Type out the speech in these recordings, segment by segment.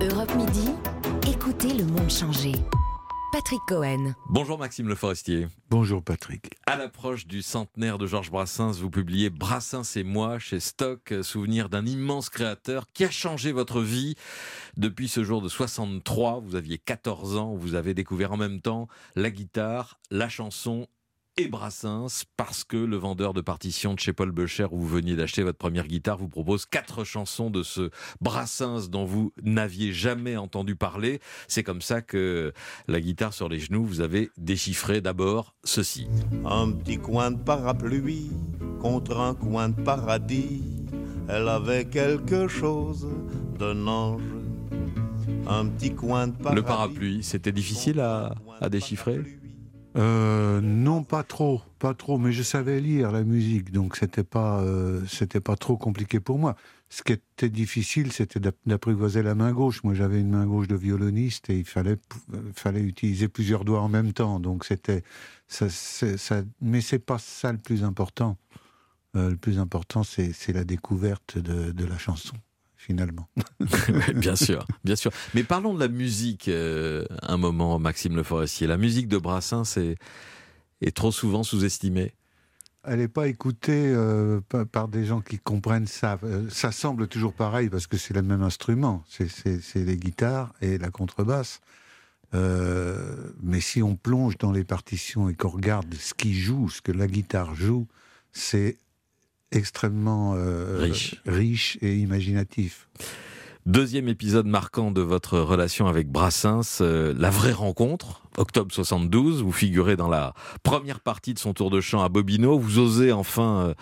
Europe Midi, écoutez le monde changer. Patrick Cohen. Bonjour Maxime Le Forestier. Bonjour Patrick. À l'approche du centenaire de Georges Brassens, vous publiez Brassens et moi chez Stock, souvenir d'un immense créateur qui a changé votre vie. Depuis ce jour de 63, vous aviez 14 ans, vous avez découvert en même temps la guitare, la chanson et Brassens parce que le vendeur de partitions de chez Paul Becher où vous veniez d'acheter votre première guitare vous propose quatre chansons de ce Brassens dont vous n'aviez jamais entendu parler. C'est comme ça que la guitare sur les genoux, vous avez déchiffré d'abord ceci. Un petit coin de parapluie contre un coin de paradis. Elle avait quelque chose d'un ange. Un petit coin de parapluie. Le parapluie, c'était difficile à, à déchiffrer? Euh, non, pas trop, pas trop, mais je savais lire la musique, donc c'était pas, euh, c'était pas trop compliqué pour moi. Ce qui était difficile, c'était d'apprivoiser la main gauche. Moi, j'avais une main gauche de violoniste et il fallait, euh, fallait utiliser plusieurs doigts en même temps. Donc c'était, ça, ça, mais c'est pas ça le plus important. le plus important, c'est la découverte de, de la chanson finalement. bien sûr, bien sûr. Mais parlons de la musique euh, un moment, Maxime Le Forestier. La musique de Brassens est, est trop souvent sous-estimée. Elle n'est pas écoutée euh, par des gens qui comprennent ça. Euh, ça semble toujours pareil parce que c'est le même instrument. C'est les guitares et la contrebasse. mais si on plonge dans les partitions et qu'on regarde ce qui joue, ce que la guitare joue, c'est extrêmement euh, riche. riche et imaginatif. Deuxième épisode marquant de votre relation avec Brassens, euh, la vraie rencontre, octobre 72. Vous figurez dans la première partie de son tour de chant à Bobino. Vous osez enfin euh,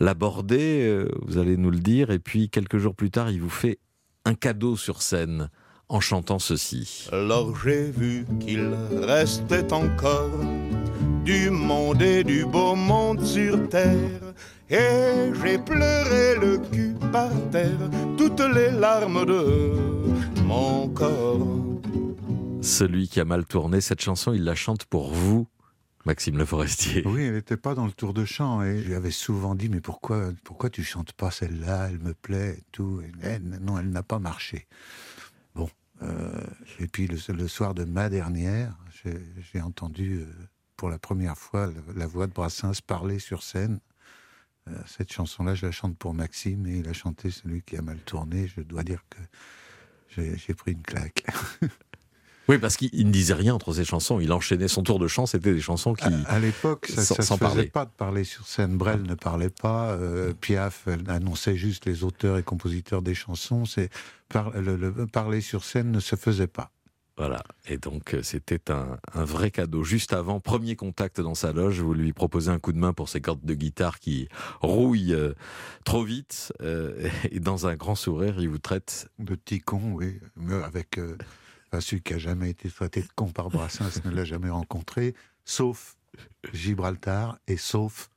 l'aborder, vous allez nous le dire. Et puis quelques jours plus tard, il vous fait un cadeau sur scène en chantant ceci. Alors j'ai vu qu'il restait encore du monde et du beau monde sur terre et j'ai pleuré le cul par terre, toutes les larmes de mon corps. Celui qui a mal tourné, cette chanson, il la chante pour vous, Maxime Le Forestier. Oui, elle n'était pas dans le tour de chant et j'avais souvent dit mais pourquoi pourquoi tu chantes pas celle-là? Elle me plaît et tout. non, elle n'a pas marché. Bon, euh, et puis le, soir de ma dernière, j'ai entendu euh, pour la première fois la voix de Brassens parler sur scène cette chanson-là, je la chante pour Maxime et il a chanté celui qui a mal tourné. Je dois dire que j'ai pris une claque. Oui, parce qu'il ne disait rien entre ses chansons. Il enchaînait son tour de chant. C'était des chansons qui. À, l'époque, ça ne se faisait pas de parler sur scène. Brel ne parlait pas. Euh, Piaf annonçait juste les auteurs et compositeurs des chansons. C'est le, parler sur scène ne se faisait pas. Voilà, et donc euh, c'était un, vrai cadeau. Juste avant, premier contact dans sa loge, vous lui proposez un coup de main pour ses cordes de guitare qui rouillent euh, trop vite, euh, et dans un grand sourire, il vous traite... De petit con, oui, avec celui qui a jamais été traité de con par Brassens ne l'a jamais rencontré, sauf Gibraltar et sauf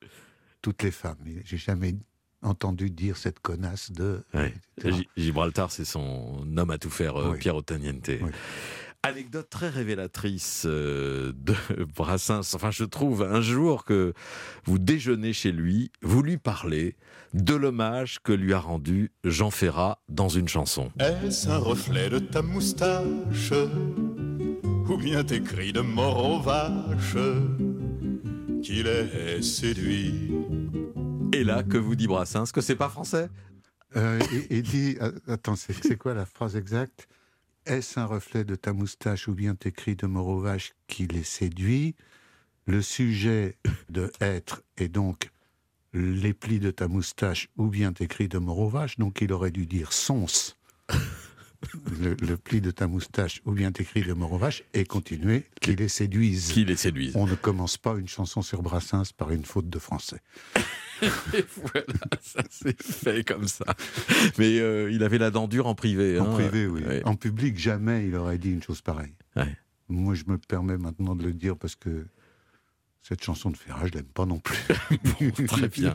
toutes les femmes. J'ai jamais entendu dire cette connasse de... Gibraltar, c'est son homme à tout faire, Pierre Ottaniente. Anecdote très révélatrice euh, de Brassens. Enfin, je trouve un jour que vous déjeunez chez lui, vous lui parlez de l'hommage que lui a rendu Jean Ferrat dans une chanson. Est-ce un reflet de ta moustache ou bien tes cris de mort aux vaches qu'il est séduit? Et là, que vous dit Brassens? Que c'est pas français? Euh, il, dit, euh, attends, c'est quoi la phrase exacte? Est-ce un reflet de ta moustache ou bien tes cris de mort vache qui les séduit? Le sujet de être est donc les plis de ta moustache ou bien tes cris de mort vache, donc il aurait dû dire sons. Le, pli de ta moustache ou bien tes cris de mort vache et continuer qui les séduisent. Qui les séduisent. On ne commence pas une chanson sur Brassens par une faute de français. Et voilà, ça s'est fait comme ça. Mais euh, il avait la dent dure en privé. En hein. privé, oui. En public, jamais il aurait dit une chose pareille. Moi, je me permets maintenant de le dire parce que cette chanson de Ferrat, je l'aime pas non plus. très bien.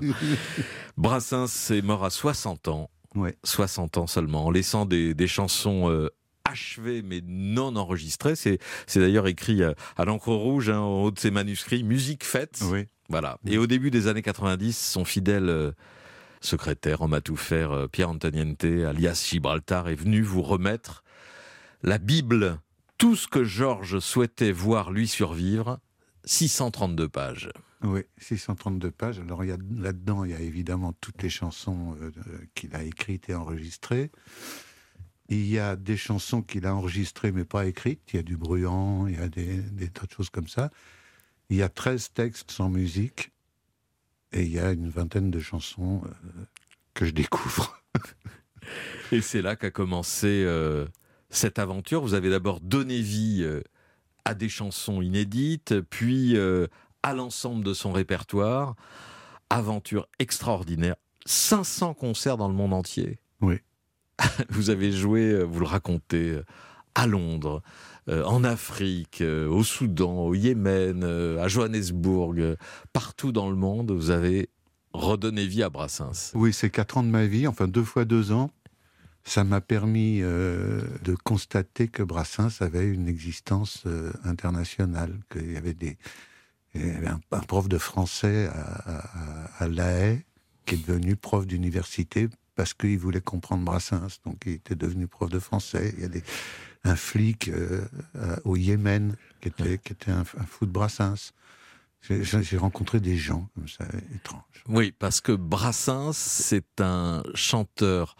Brassens est mort à 60 ans. Ouais. 60 ans seulement, en laissant des, chansons euh, achevées mais non enregistrées. C'est, d'ailleurs écrit à, l'encre rouge, hein, en haut de ses manuscrits, musique faite. Oui. Voilà. Et au début des années 90, son fidèle euh, secrétaire, homme à tout faire, euh, Pierre Antoniente, alias Gibraltar, est venu vous remettre La Bible, tout ce que Georges souhaitait voir lui survivre, 632 pages. Oui, 632 pages. Alors là-dedans, il y a évidemment toutes les chansons euh, qu'il a écrites et enregistrées. Il y a des chansons qu'il a enregistrées mais pas écrites. Il y a du bruyant, il y a des, tas de choses comme ça. Il y a 13 textes sans musique et il y a une vingtaine de chansons euh, que je découvre. et c'est là qu'a commencé euh, cette aventure. Vous avez d'abord donné vie à des chansons inédites, puis à l'ensemble de son répertoire. Aventure extraordinaire. 500 concerts dans le monde entier. Oui. Vous avez joué, euh, vous le racontez, euh, à Londres, euh, en Afrique, au Soudan, au Yémen, à Johannesburg, partout dans le monde, vous avez redonné vie à Brassens. Oui, c'est quatre ans de ma vie, enfin deux fois deux ans. Ça m'a permis de constater que Brassens avait une existence internationale, qu'il y avait des, il y avait un, prof de français à, La Haye qui est devenu prof d'université parce qu'il voulait comprendre Brassens. Donc il était devenu prof de français. Il y a des, un flic euh, au Yémen qui était, qui était un, fou de Brassens. J'ai rencontré des gens comme ça, étranges. Oui, parce que Brassens, c'est un chanteur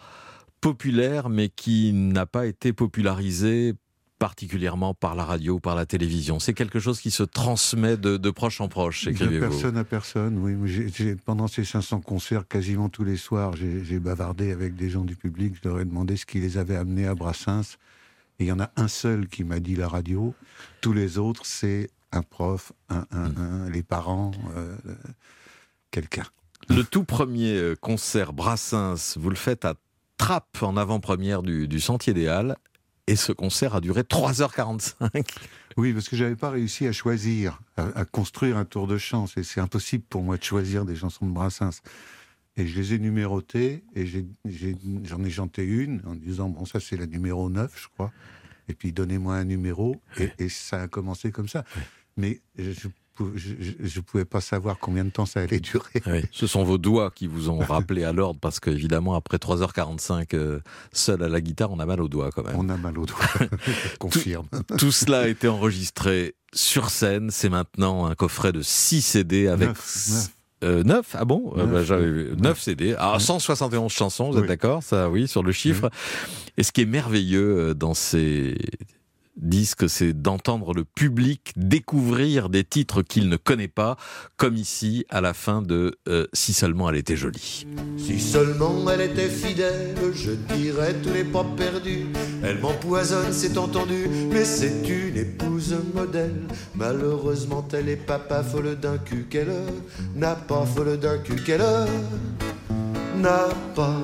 populaire, mais qui n'a pas été popularisé particulièrement par la radio, par la télévision. C'est quelque chose qui se transmet de, proche en proche, écrivez-vous. De personne à personne, oui. pendant ces 500 concerts, quasiment tous les soirs, j'ai bavardé avec des gens du public. Je leur ai demandé ce qui les avait amenés à Brassens. Et il y en a un seul qui m'a dit la radio. Tous les autres, c'est un prof, un, hmm. les parents, euh, quelqu'un. Le tout premier euh, concert Brassens, vous le faites à Trappes en avant-première du, du Sentier des Halles et ce concert a duré 3h45. Oui, parce que j'avais pas réussi à choisir, à, construire un tour de chant. C'est impossible pour moi de choisir des chansons de Brassens. Et je les ai numérotées, et j'en ai, chanté une en disant, bon, ça c'est la numéro 9, je crois. Et puis donnez-moi un numéro, et, et, ça a commencé comme ça. Mais je je ne pouvais pas savoir combien de temps ça allait durer. ce sont vos doigts qui vous ont rappelé à l'ordre, parce qu'évidemment, après 3h45, euh, seul à la guitare, on a mal aux doigts quand même. On a mal aux doigts, confirme. Tout, cela a été enregistré sur scène. C'est maintenant un coffret de 6 CD avec... 9, ah bon? 9, euh, bah, CD, ah, 171 chansons, vous êtes d'accord? Ça, oui, sur le chiffre. Et ce qui est merveilleux euh, dans ces disque, c'est d'entendre le public découvrir des titres qu'il ne connaît pas, comme ici à la fin de euh, Si seulement elle était jolie. Si seulement elle était fidèle, je dirais tout n'est pas perdu. Elle m'empoisonne, c'est entendu, mais c'est une épouse modèle. Malheureusement, elle est papa folle d'un cul qu'elle n'a pas, folle d'un cul qu'elle n'a pas.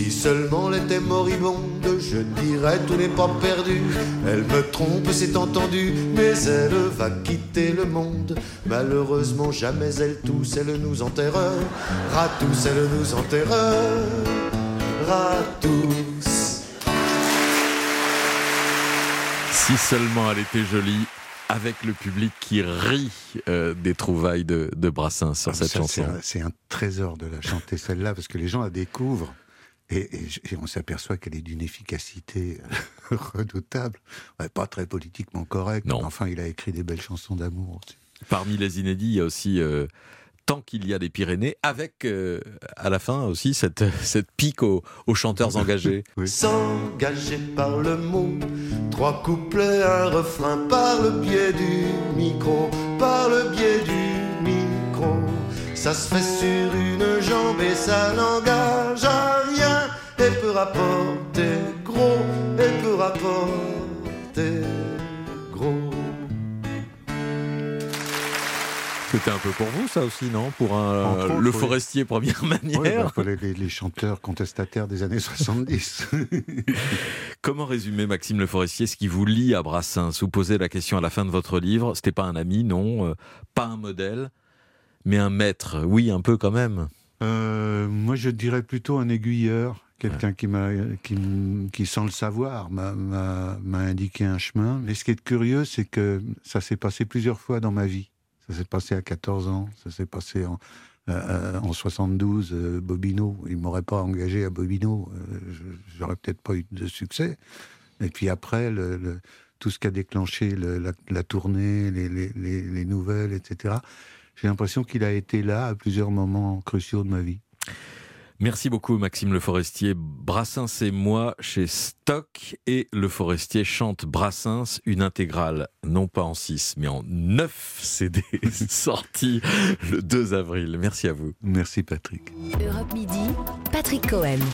Si seulement elle était moribonde, je dirais tout n'est pas perdu. Elle me trompe, c'est entendu, mais elle va quitter le monde. Malheureusement, jamais elle tousse, elle nous enterrera tous, elle nous enterrera tous. Si seulement elle était jolie, avec le public qui rit euh, des trouvailles de, Brassens sur ah, cette chanson. C'est un, trésor de la chanter celle-là, parce que les gens la découvrent. Et, on s'aperçoit qu'elle est d'une efficacité euh, redoutable. pas très politiquement correcte, mais enfin, il a écrit des belles chansons d'amour. Parmi les inédits, il y a aussi euh, Tant qu'il y a des Pyrénées, avec euh, à la fin aussi cette, cette pique aux, chanteurs engagés. S'engager par le mot, trois couplets, un refrain par le biais du micro, par le biais du micro. Ça se fait sur une jambe et ça n'engage à rien et peut rapporter gros et peut rapporter gros. C'était un peu pour vous, ça aussi, non? Pour un, le forestier première manière bah, les, chanteurs contestataires des années 70. Comment résumer, Maxime le forestier, ce qui vous lie à Brassens? Vous posez la question à la fin de votre livre. C'était pas un ami, non euh, Pas un modèle mais un maître, oui, un peu quand même. Euh, moi, je dirais plutôt un aiguilleur, quelqu'un qui m'a, qui, qui, sans le savoir, m'a indiqué un chemin. Mais ce qui est curieux, c'est que ça s'est passé plusieurs fois dans ma vie. Ça s'est passé à 14 ans, ça s'est passé en, euh, en 72, euh, Bobino. Il m'aurait pas engagé à Bobino, j'aurais peut-être pas eu de succès. Et puis après, le, le- tout ce qui a déclenché le- la, la tournée, les, les- les- les nouvelles, etc., j'ai l'impression qu'il a été là à plusieurs moments cruciaux de ma vie. Merci beaucoup Maxime Le Forestier. Brassens et moi chez Stock et Le Forestier chante Brassens, une intégrale, non pas en 6 mais en 9 CD sortie le 2 avril. Merci à vous. Merci Patrick. Europe Midi, Patrick Cohen.